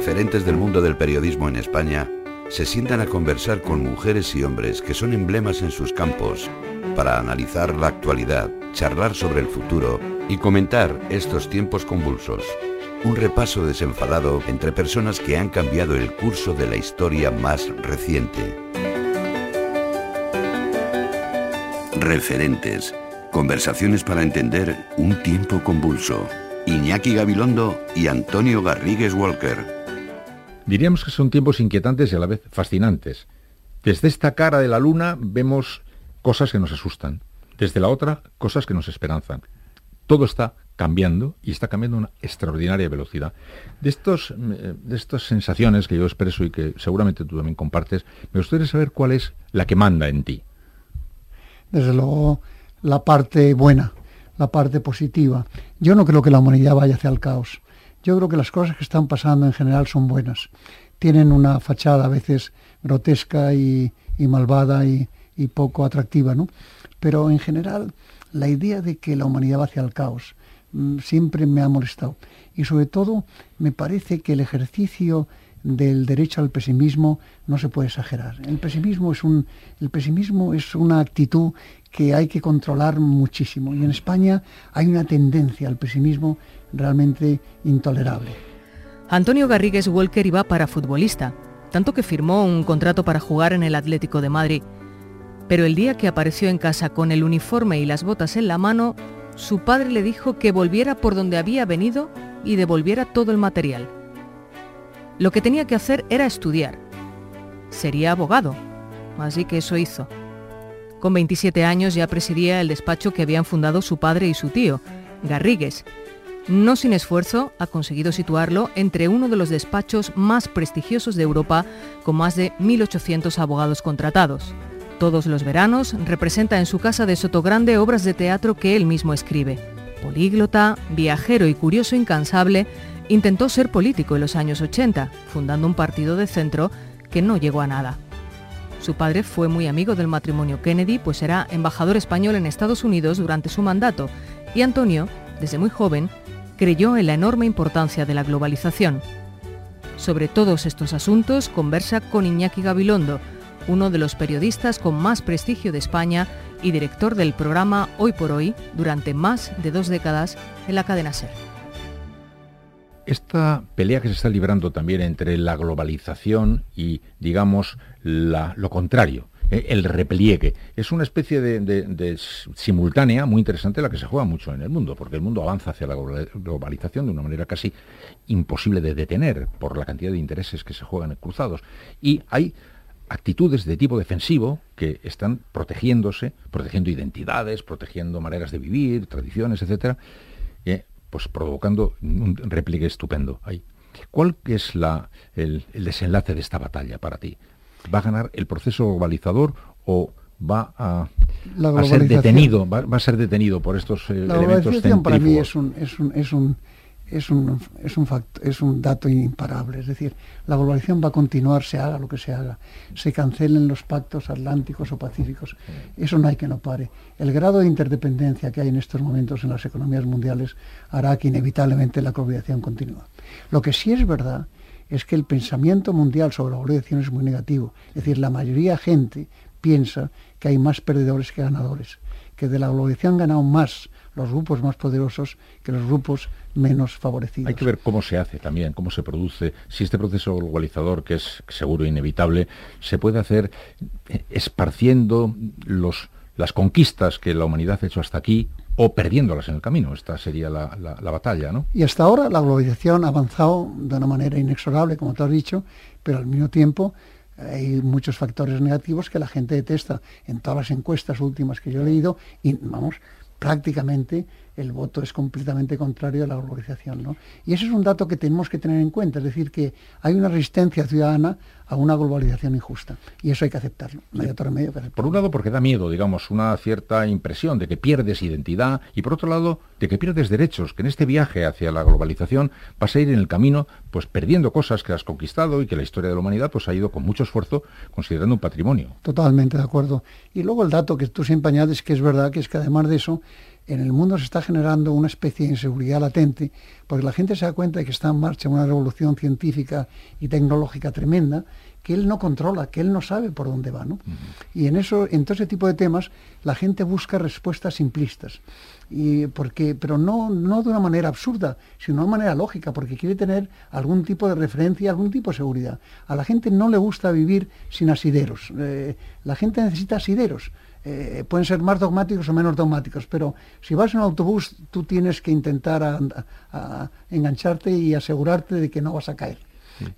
referentes del mundo del periodismo en España se sientan a conversar con mujeres y hombres que son emblemas en sus campos para analizar la actualidad, charlar sobre el futuro y comentar estos tiempos convulsos. Un repaso desenfadado entre personas que han cambiado el curso de la historia más reciente. Referentes. Conversaciones para entender un tiempo convulso. Iñaki Gabilondo y Antonio Garrigues Walker. Diríamos que son tiempos inquietantes y a la vez fascinantes. Desde esta cara de la luna vemos cosas que nos asustan. Desde la otra, cosas que nos esperanzan. Todo está cambiando y está cambiando a una extraordinaria velocidad. De, estos, eh, de estas sensaciones que yo expreso y que seguramente tú también compartes, me gustaría saber cuál es la que manda en ti. Desde luego, la parte buena, la parte positiva. Yo no creo que la humanidad vaya hacia el caos. Yo creo que las cosas que están pasando en general son buenas. Tienen una fachada a veces grotesca y, malvada y, poco atractiva, ¿no? Pero en general la idea de que la humanidad va hacia el caos mm, siempre me ha molestado. Y sobre todo me parece que el ejercicio del derecho al pesimismo no se puede exagerar. El pesimismo es un el pesimismo es una actitud que hay que controlar muchísimo y en España hay una tendencia al pesimismo realmente intolerable. Antonio Garrigues Walker iba para futbolista, tanto que firmó un contrato para jugar en el Atlético de Madrid. Pero el día que apareció en casa con el uniforme y las botas en la mano, su padre le dijo que volviera por donde había venido y devolviera todo el material. Lo que tenía que hacer era estudiar. Sería abogado, así que eso hizo. Con 27 años ya presidía el despacho que habían fundado su padre y su tío, Garrigues, no sin esfuerzo, ha conseguido situarlo entre uno de los despachos más prestigiosos de Europa, con más de 1.800 abogados contratados. Todos los veranos representa en su casa de Sotogrande obras de teatro que él mismo escribe. Políglota, viajero y curioso incansable, intentó ser político en los años 80, fundando un partido de centro que no llegó a nada. Su padre fue muy amigo del matrimonio Kennedy, pues era embajador español en Estados Unidos durante su mandato, y Antonio, desde muy joven, creyó en la enorme importancia de la globalización. Sobre todos estos asuntos conversa con Iñaki Gabilondo, uno de los periodistas con más prestigio de España y director del programa Hoy por Hoy durante más de dos décadas en la cadena SER. Esta pelea que se está librando también entre la globalización y, digamos, lo contrario, eh, el repliegue. Es una especie de, simultánea muy interesante la que se juega mucho en el mundo, porque el mundo avanza hacia la globalización de una manera casi imposible de detener por la cantidad de intereses que se juegan cruzados. Y hay actitudes de tipo defensivo que están protegiéndose, protegiendo identidades, protegiendo maneras de vivir, tradiciones, etcétera, eh, pues provocando un repliegue estupendo ahí. ¿Cuál es la, el desenlace de esta batalla para ti? ¿Va a ganar el proceso globalizador o va a, ser detenido va, a ser detenido por estos eh, la globalización para mí es un es un es un es un, es un, es un dato imparable. Es decir, la globalización va a continuar, se haga lo que se haga. Se cancelen los pactos atlánticos o pacíficos. Eso no hay que no pare. El grado de interdependencia que hay en estos momentos en las economías mundiales hará que inevitablemente la globalización continúe. Lo que sí es verdad es que el pensamiento mundial sobre la globalización es muy negativo. Es decir, la mayoría de gente piensa que hay más perdedores que ganadores, que de la globalización han ganado más los grupos más poderosos que los grupos menos favorecidos. Hay que ver cómo se hace también, cómo se produce, si este proceso globalizador, que es seguro e inevitable, se puede hacer eh, esparciendo los, las conquistas que la humanidad ha hecho hasta aquí o perdiéndolas en el camino. Esta sería la, batalla, ¿no? Y hasta ahora la globalización ha avanzado de una manera inexorable, como tú has dicho, pero al mismo tiempo hay muchos factores negativos que la gente detesta. En todas las encuestas últimas que yo he leído, y vamos, prácticamente el voto es completamente contrario a la globalización. ¿no? Y ese es un dato que tenemos que tener en cuenta, es decir, que hay una resistencia ciudadana a una globalización injusta. Y eso hay que aceptarlo, no hay otro remedio que Por un lado, porque da miedo, digamos, una cierta impresión de que pierdes identidad, y por otro lado, de que pierdes derechos, que en este viaje hacia la globalización vas a ir en el camino, pues perdiendo cosas que has conquistado y que la historia de la humanidad pues ha ido con mucho esfuerzo considerando un patrimonio. Totalmente de acuerdo. Y luego el dato que tú siempre añades, que es verdad, que es que además de eso, en el mundo se está generando una especie de inseguridad latente, porque la gente se da cuenta de que está en marcha una revolución científica y tecnológica tremenda, que él no controla, que él no sabe por dónde va. ¿no? Y en eso, en todo ese tipo de temas, la gente busca respuestas simplistas. Y porque, pero no, no de una manera absurda, sino de una manera lógica, porque quiere tener algún tipo de referencia, algún tipo de seguridad. A la gente no le gusta vivir sin asideros. Eh, la gente necesita asideros. Eh, pueden ser más dogmáticos o menos dogmáticos, pero si vas en un autobús tú tienes que intentar engancharte y asegurarte de que no vas a caer.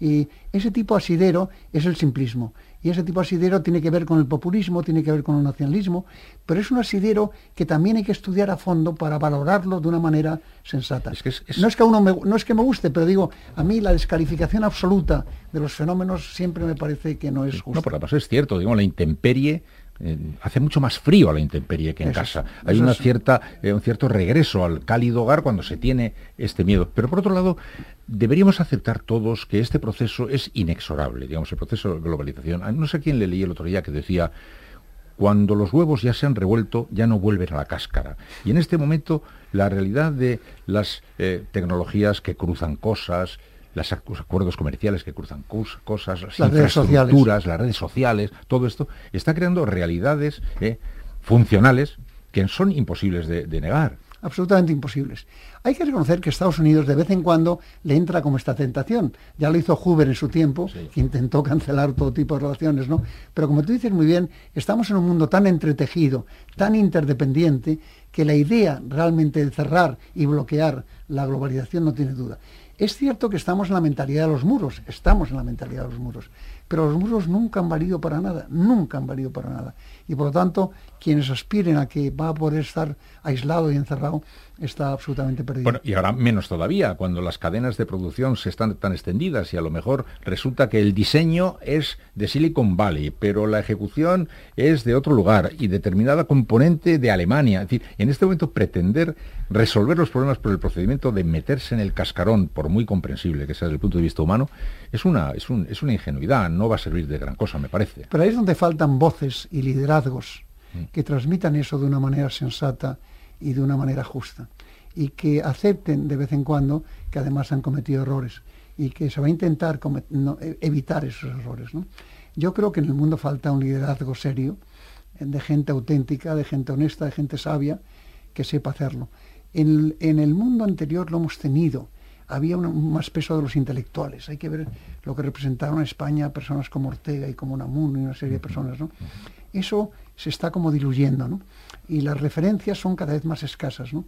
Y ese tipo asidero es el simplismo. Y ese tipo asidero tiene que ver con el populismo, tiene que ver con el nacionalismo, pero es un asidero que también hay que estudiar a fondo para valorarlo de una manera sensata. No, es que uno no es que me guste, pero digo, a mí la descalificación absoluta de los fenómenos siempre me parece que no es justo. No, por la es cierto, digo, la intemperie eh, hace mucho más frío a la intemperie que en casa. Hay una cierta, eh, un cierto regreso al cálido hogar cuando se tiene este miedo. Pero por otro lado, deberíamos aceptar todos que este proceso es inexorable, digamos, el proceso de globalización. No sé quién le leí el otro día que decía, cuando los huevos ya se han revuelto, ya no vuelven a la cáscara. Y en este momento, la realidad de las eh, tecnologías que cruzan cosas, los acuerdos comerciales que cruzan cosas, las, infraestructuras, las redes sociales, todo esto está creando realidades eh, funcionales que son imposibles de, negar. Absolutamente imposibles. Hay que reconocer que Estados Unidos de vez en cuando le entra como esta tentación. Ya lo hizo Hoover en su tiempo, que intentó cancelar todo tipo de relaciones, ¿no? Pero como tú dices muy bien, estamos en un mundo tan entretejido, tan interdependiente, que la idea realmente de cerrar y bloquear la globalización no tiene duda. Es cierto que estamos en la mentalidad de los muros, estamos en la mentalidad de los muros, pero los muros nunca han valido para nada, nunca han valido para nada. Y por lo tanto, quienes aspiren a que va a poder estar aislado y encerrado, está absolutamente perdido. Bueno, y ahora menos todavía, cuando las cadenas de producción se están tan extendidas y a lo mejor resulta que el diseño es de Silicon Valley, pero la ejecución es de otro lugar y determinada componente de Alemania. Es decir, en este momento pretender resolver los problemas por el procedimiento de meterse en el cascarón, por muy comprensible que sea desde el punto de vista humano, es una, es, es una ingenuidad, no va a servir de gran cosa, me parece. Pero ahí es donde faltan voces y liderazgos. Que transmitan eso de una manera sensata y de una manera justa. Y que acepten de vez en cuando que además han cometido errores y que se va a intentar e, evitar esos errores. Yo creo que en el mundo falta un liderazgo serio, eh, de gente auténtica, de gente honesta, de gente sabia, que sepa hacerlo. En, el mundo anterior lo hemos tenido. Había un, más peso de los intelectuales. Hay que ver lo que representaron a España personas como Ortega y como Namun y una serie de personas. ¿no? Eso se está como diluyendo. ¿no? y las referencias son cada vez más escasas. ¿no?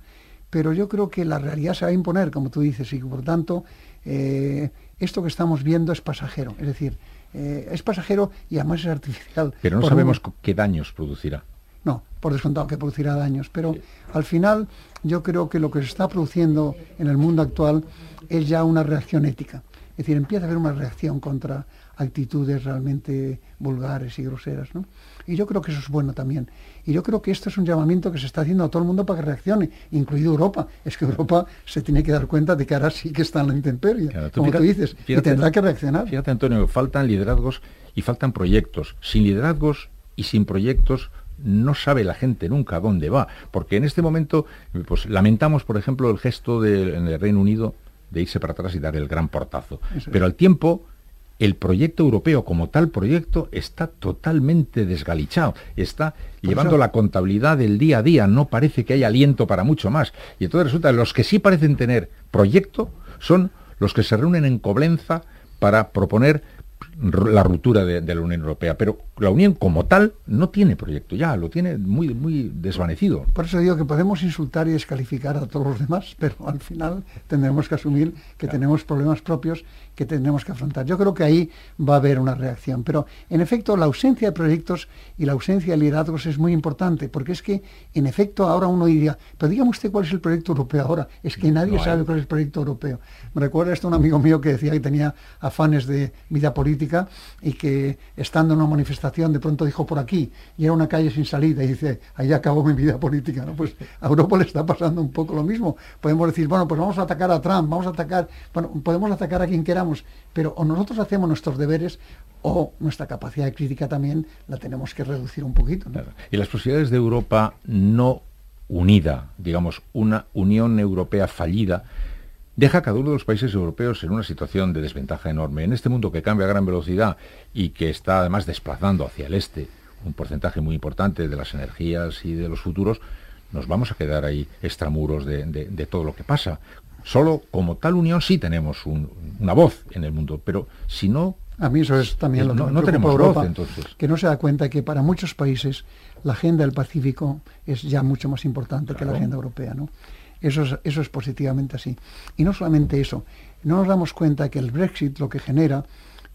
Pero yo creo que la realidad se va a imponer, como tú dices, y por tanto eh, esto que estamos viendo es pasajero. Es decir, eh, es pasajero y además es artificial. Pero no sabemos qué daños producirá. No, por descontado que producirá daños, pero al final yo creo que lo que se está produciendo en el mundo actual es ya una reacción ética. Es decir, empieza a haber una reacción contra actitudes realmente vulgares y groseras. ¿no? Y yo creo que eso es bueno también. Y yo creo que esto es un llamamiento que se está haciendo a todo el mundo para que reaccione, incluido Europa. Es que Europa se tiene que dar cuenta de que ahora sí que está en la intemperie, como tú dices, y tendrá que reaccionar. Fíjate, Antonio, faltan liderazgos y faltan proyectos. Sin liderazgos y sin proyectos no sabe la gente nunca dónde va, porque en este momento pues lamentamos, por ejemplo, el gesto del Reino Unido de irse para atrás y dar el gran portazo. Pero al tiempo el proyecto europeo como tal proyecto está totalmente desgalichado, está llevando la contabilidad del día a día, no parece que haya aliento para mucho más. Y entonces resulta que los que sí parecen tener proyecto son los que se reúnen en Coblenza para proponer la ruptura de, la Unión Europea, pero la Unión como tal no tiene proyecto ya, lo tiene muy, muy desvanecido. Por eso digo que podemos insultar y descalificar a todos los demás, pero al final tendremos que asumir que tenemos problemas propios que tendremos que afrontar. Yo creo que ahí va a haber una reacción, pero en efecto la ausencia de proyectos y la ausencia de liderazgos es muy importante, porque es que en efecto ahora uno diría, pero dígame usted cuál es el proyecto europeo ahora, es que nadie sabe cuál es el proyecto europeo. Me recuerda esto un amigo mío que decía que tenía afanes de vida política y que estando en una manifestación de pronto dijo por aquí y era una calle sin salida y dice, ahí acabó mi vida política. ¿no? Pues a Europa le está pasando un poco lo mismo. Podemos decir, bueno, pues vamos a atacar a Trump, vamos a atacar, bueno, podemos atacar a quien quiera pero o nosotros hacemos nuestros deberes o nuestra capacidad de crítica también la tenemos que reducir un poquito. Y las posibilidades de Europa no unida, digamos, una Unión Europea fallida, deja a cada uno de los países europeos en una situación de desventaja enorme. En este mundo que cambia a gran velocidad y que está además desplazando hacia el este un porcentaje muy importante de las energías y de los futuros, nos vamos a quedar ahí extramuros de, de, todo lo que pasa. Solo como tal unión sí tenemos una voz en el mundo, pero si no... A mí eso es también lo que no, tenemos Europa, entonces. que no se da cuenta que para muchos países la agenda del Pacífico es ya mucho más importante que la agenda europea, ¿no? Eso es, eso es positivamente así. Y no solamente eso, no nos damos cuenta que el Brexit lo que genera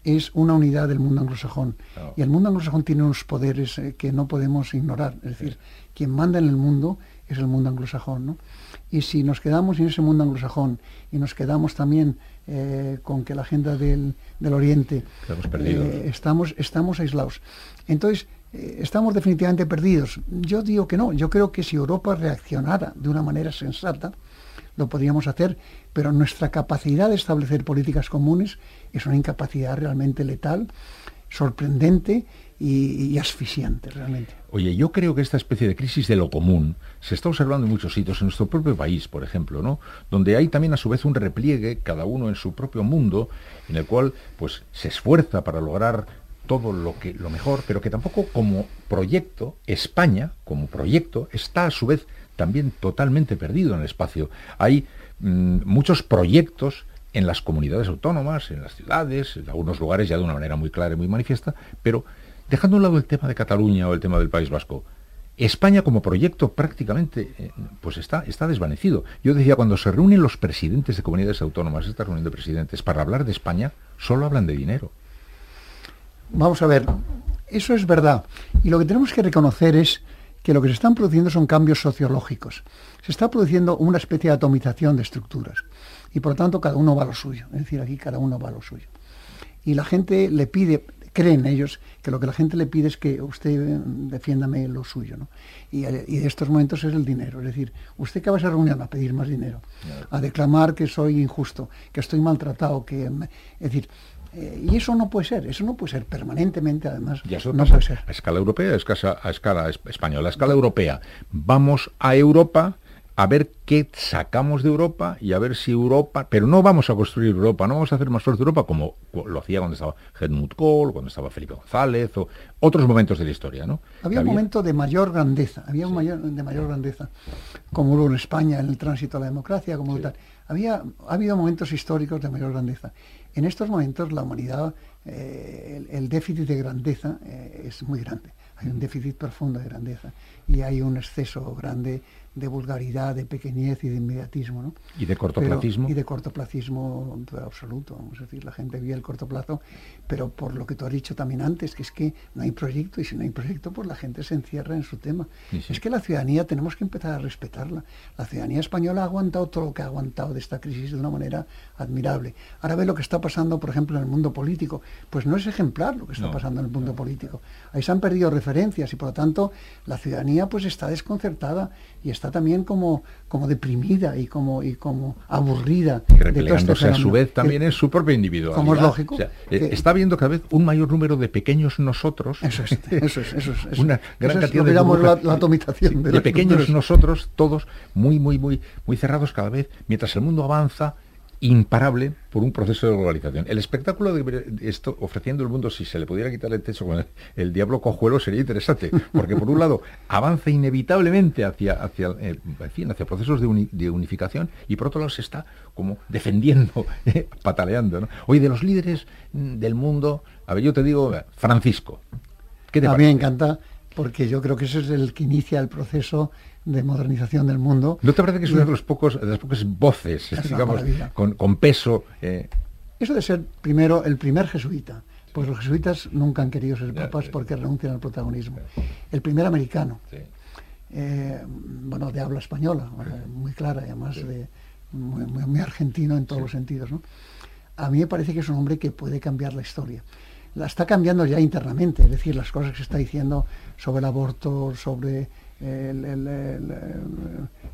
es una unidad del mundo anglosajón. Y el mundo anglosajón tiene unos poderes eh, que no podemos ignorar. Es decir, quien manda en el mundo es el mundo anglosajón. ¿no? Y si nos quedamos en ese mundo anglosajón y nos quedamos también eh, con que la agenda del, Oriente eh, estamos, estamos aislados. Entonces, estamos definitivamente perdidos. Yo digo que no, yo creo que si Europa reaccionara de una manera sensata, lo podríamos hacer, pero nuestra capacidad de establecer políticas comunes es una incapacidad realmente letal, sorprendente y, asfixiante realmente. Oye, yo creo que esta especie de crisis de lo común se está observando en muchos sitios, en nuestro propio país, por ejemplo, ¿no? Donde hay también a su vez un repliegue, cada uno en su propio mundo, en el cual pues se esfuerza para lograr todo lo que lo mejor, pero que tampoco como proyecto España como proyecto está a su vez también totalmente perdido en el espacio. Hay mm, muchos proyectos en las comunidades autónomas, en las ciudades, en algunos lugares ya de una manera muy clara y muy manifiesta, pero dejando a un lado el tema de Cataluña o el tema del País Vasco, España como proyecto prácticamente eh, pues está, está desvanecido. Yo decía, cuando se reúnen los presidentes de comunidades autónomas, esta reunión de presidentes, para hablar de España, solo hablan de dinero. Vamos a ver, eso es verdad. Y lo que tenemos que reconocer es que lo que se están produciendo son cambios sociológicos. Se está produciendo una especie de atomización de estructuras. Y por lo tanto cada uno va a lo suyo. Es decir, aquí cada uno va a lo suyo. Y la gente le pide, creen ellos, que lo que la gente le pide es que usted defiéndame lo suyo. ¿no? Y, y de estos momentos es el dinero. Es decir, usted que va a esa reunión a pedir más dinero, a declamar que soy injusto, que estoy maltratado, que... Es decir, eh, y eso no puede ser, eso no puede ser permanentemente, además. no puede ser. A escala europea, a escala española, a escala europea. Vamos a Europa a ver qué sacamos de Europa y a ver si Europa, pero no vamos a construir Europa, no vamos a hacer más fuerte Europa como lo hacía cuando estaba Helmut Kohl, cuando estaba Felipe González o otros momentos de la historia, ¿no? Había un momento de mayor grandeza, había un mayor de mayor grandeza, como hubo en España en el tránsito a la democracia, como tal. Había ha habido momentos históricos de mayor grandeza. En estos momentos la humanidad, eh, el, déficit de grandeza eh, es muy grande. Hay un déficit profundo de grandeza y hay un exceso grande de vulgaridad, de pequeñez y de inmediatismo. ¿no? ¿Y de cortoplacismo? y de cortoplacismo absoluto. Vamos a decir, la gente vive el corto plazo, pero por lo que tú has dicho también antes, que es que no hay proyecto y si no hay proyecto, pues la gente se encierra en su tema. Es que la ciudadanía tenemos que empezar a respetarla. La ciudadanía española ha aguantado todo lo que ha aguantado de esta crisis de una manera admirable. Ahora ve lo que está pasando, por ejemplo, en el mundo político. Pues no es ejemplar lo que está pasando en el mundo político. Ahí se han perdido referencias y por lo tanto la ciudadanía pues está desconcertada y está también como, como deprimida y como, y como aburrida. Y replegándose este a su vez también es su propio individuo. Como es lógico. Eh, está viendo cada vez un mayor número de pequeños nosotros. Eso es, eso es, eso es. Una gran cantidad de, la, atomización de, pequeños nosotros, todos muy, muy, muy, muy cerrados cada vez, mientras el mundo avanza imparable por un proceso de globalización. El espectáculo de esto, ofreciendo el mundo, si se le pudiera quitar el techo con el, diablo cojuelo, sería interesante, porque por un lado avanza inevitablemente hacia, hacia, eh, hacia procesos de, unificación y por otro lado se está como defendiendo, eh, pataleando. ¿no? Hoy de los líderes mm, del mundo, a ver, yo te digo, Francisco. ¿qué te a mí me encanta porque yo creo que ese es el que inicia el proceso de modernización del mundo. ¿No te parece que es una de, los pocos, de las pocas voces, digamos, con, peso? Eh? Eso de ser primero el primer jesuita, pues los jesuitas nunca han querido ser papas porque renuncian al protagonismo. El primer americano, eh, bueno, de habla española, eh, muy clara y además de, muy, argentino en todos los sentidos. ¿no? A mí me parece que es un hombre que puede cambiar la historia. La está cambiando ya internamente, es decir, las cosas que se está diciendo sobre el aborto, sobre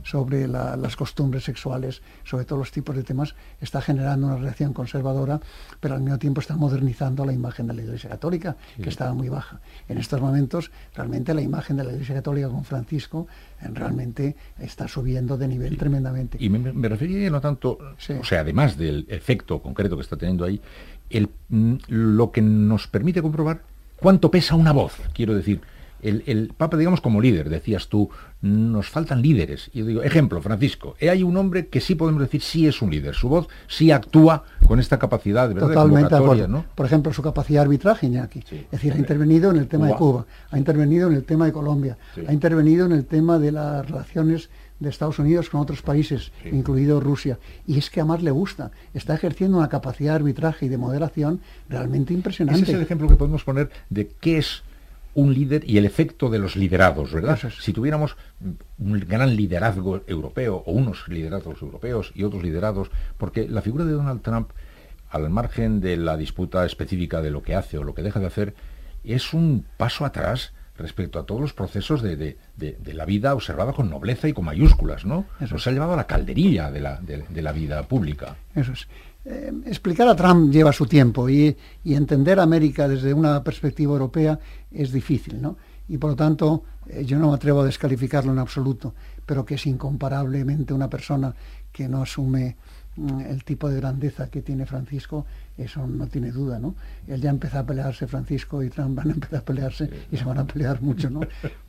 sobre las costumbres sexuales, sobre todos los tipos de temas, está generando una reacción conservadora, pero al mismo tiempo está modernizando la imagen de la Iglesia Católica, que estaba muy baja. En estos momentos, realmente la imagen de la Iglesia Católica con Francisco eh, realmente está subiendo de nivel tremendamente. Y me, me refería no tanto, o sea, además del efecto concreto que está teniendo ahí, el, mm, lo que nos permite comprobar cuánto pesa una voz, quiero decir el, Papa, digamos, como líder, decías tú, nos faltan líderes. Y yo digo, ejemplo, Francisco, eh, hay un hombre que sí podemos decir sí es un líder, su voz sí actúa con esta capacidad de verdad Totalmente ¿no? Por ejemplo, su capacidad de arbitraje, Iñaki. es decir, ha intervenido en el tema de Cuba, ha intervenido en el tema de Colombia, ha intervenido en el tema de las relaciones de Estados Unidos con otros países, incluido Rusia. Y es que a más le gusta. Está ejerciendo una capacidad de arbitraje y de moderación realmente impresionante. Ese es el ejemplo que podemos poner de qué es un líder y el efecto de los liderados, ¿verdad? Si tuviéramos un gran liderazgo europeo o unos liderazgos europeos y otros liderados, porque la figura de Donald Trump, al margen de la disputa específica de lo que hace o lo que deja de hacer, es un paso atrás respecto a todos los procesos de, la vida observada con nobleza y con mayúsculas, ¿no? Eso Nos ha llevado a la calderilla de la, de la vida pública. Eso es. Eh, explicar a Trump lleva su tiempo y, entender América desde una perspectiva europea es difícil, ¿no? Y por lo tanto, eh, yo no me atrevo a descalificarlo en absoluto, pero que es incomparablemente una persona que no asume el tipo de grandeza que tiene Francisco eso no tiene duda, ¿no? Él ya empezó a pelearse, Francisco y Trump van a empezar a pelearse y se van a pelear mucho, ¿no?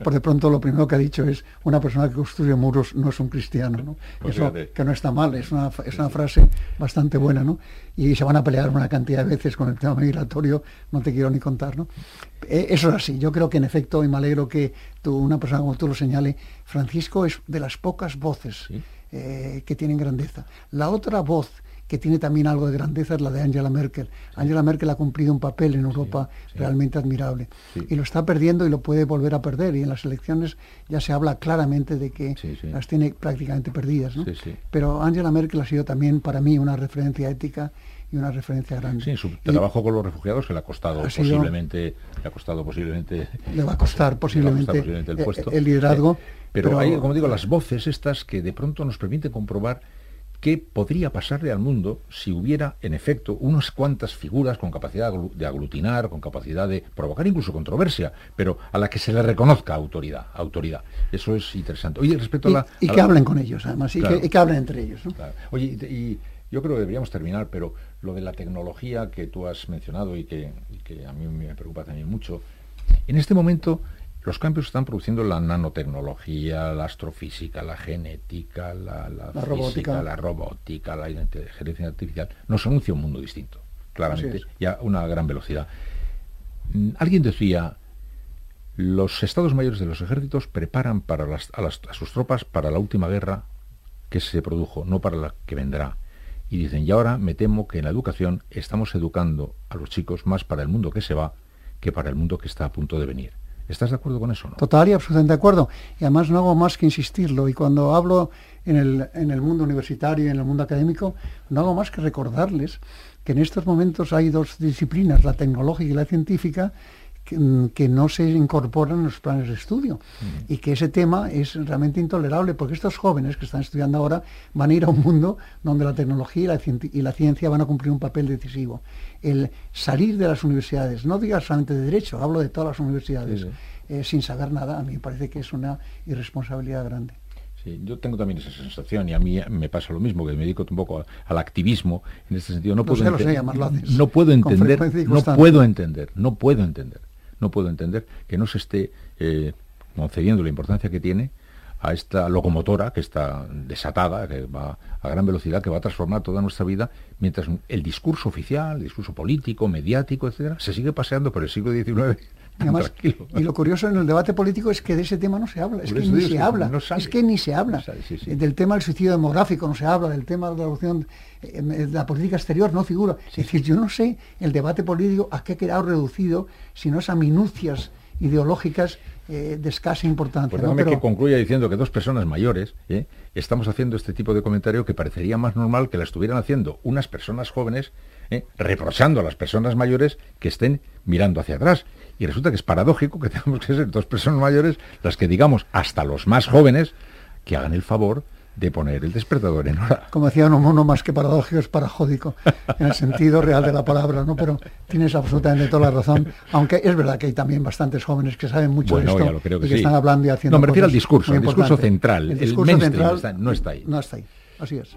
Por de pronto lo primero que ha dicho es, una persona que construye muros no es un cristiano, ¿no? Pues eso que no está mal, es una, es una frase bastante buena, ¿no? Y se van a pelear una cantidad de veces con el tema migratorio, no te quiero ni contar, ¿no? Eh, eso es así, yo creo que en efecto, y me alegro que tú, una persona como tú lo señale, Francisco es de las pocas voces eh, que tienen grandeza. La otra voz que tiene también algo de grandeza es la de Angela Merkel. Angela Merkel ha cumplido un papel en Europa realmente admirable. Y lo está perdiendo y lo puede volver a perder. Y en las elecciones ya se habla claramente de que las tiene prácticamente perdidas. Pero Angela Merkel ha sido también para mí una referencia ética y una referencia grande. Sí, su trabajo con los refugiados que le ha costado posiblemente, le ha costado posiblemente, le va a costar posiblemente, el, puesto. el, liderazgo. pero, pero, hay, como digo, las voces estas que de pronto nos permiten comprobar qué podría pasarle al mundo si hubiera, en efecto, unas cuantas figuras con capacidad de aglutinar, con capacidad de provocar incluso controversia, pero a la que se le reconozca autoridad. autoridad. Eso es interesante. Oye, respecto a la... Y, que hablen con ellos, además, y, que, hablen entre ellos. Oye, y, yo creo que deberíamos terminar, pero lo de la tecnología que tú has mencionado y que, y que a mí me preocupa también mucho, en este momento los cambios están produciendo la nanotecnología, la astrofísica, la genética, la, robótica. la robótica, la inteligencia artificial. Nos anuncia un mundo distinto, claramente, y a una gran velocidad. Mm, alguien decía, los estados mayores de los ejércitos preparan para a, sus tropas para la última guerra que se produjo, no para la que vendrá. Y dicen, y ahora me temo que en la educación estamos educando a los chicos más para el mundo que se va que para el mundo que está a punto de venir. ¿Estás de acuerdo con eso? Total y absolutamente de acuerdo. Y además no hago más que insistirlo. Y cuando hablo en el, en el mundo universitario y en el mundo académico, no hago más que recordarles que en estos momentos hay dos disciplinas, la tecnológica y la científica, que, no se incorporan en los planes de estudio mm. y que ese tema es realmente intolerable porque estos jóvenes que están estudiando ahora van a ir a un mundo donde la tecnología y la, y la ciencia van a cumplir un papel decisivo. El salir de las universidades, no digas solamente de derecho, hablo de todas las universidades, eh, sin saber nada, a mí me parece que es una irresponsabilidad grande. Sí, yo tengo también esa sensación y a mí me pasa lo mismo, que me dedico un poco al activismo en este sentido. No, puedo, no puedo entender, no puedo entender, no puedo entender no puedo entender que no se esté eh, concediendo la importancia que tiene a esta locomotora que está desatada, que va a gran velocidad, que va a transformar toda nuestra vida, mientras el discurso oficial, el discurso político, mediático, etcétera, se sigue paseando por el siglo XIX. Y lo curioso en el debate político es que de ese tema no se habla, es que ni se habla, es que ni se habla. Del tema del suicidio demográfico no se habla, del tema de la revolución eh, de la política exterior no figura. Es decir, yo no sé el debate político a qué ha quedado reducido, sino a minucias ideológicas eh, de escasa importancia. Pues que concluya diciendo que dos personas mayores ¿eh? estamos haciendo este tipo de comentario que parecería más normal que la estuvieran haciendo unas personas jóvenes, ¿eh? reprochando a las personas mayores que estén mirando hacia atrás. Y resulta que es paradójico que tengamos que ser dos personas mayores las que digamos hasta los más jóvenes que hagan el favor de poner el despertador en hora. Como decía uno, uno más que paradójico es parajódico, en el sentido real de la palabra, ¿no? Pero tienes absolutamente toda la razón, aunque es verdad que hay también bastantes jóvenes que saben mucho de esto lo creo que y que están hablando y haciendo No, me refiero al discurso, el discurso central, el, discurso central no está ahí. No está ahí, así es.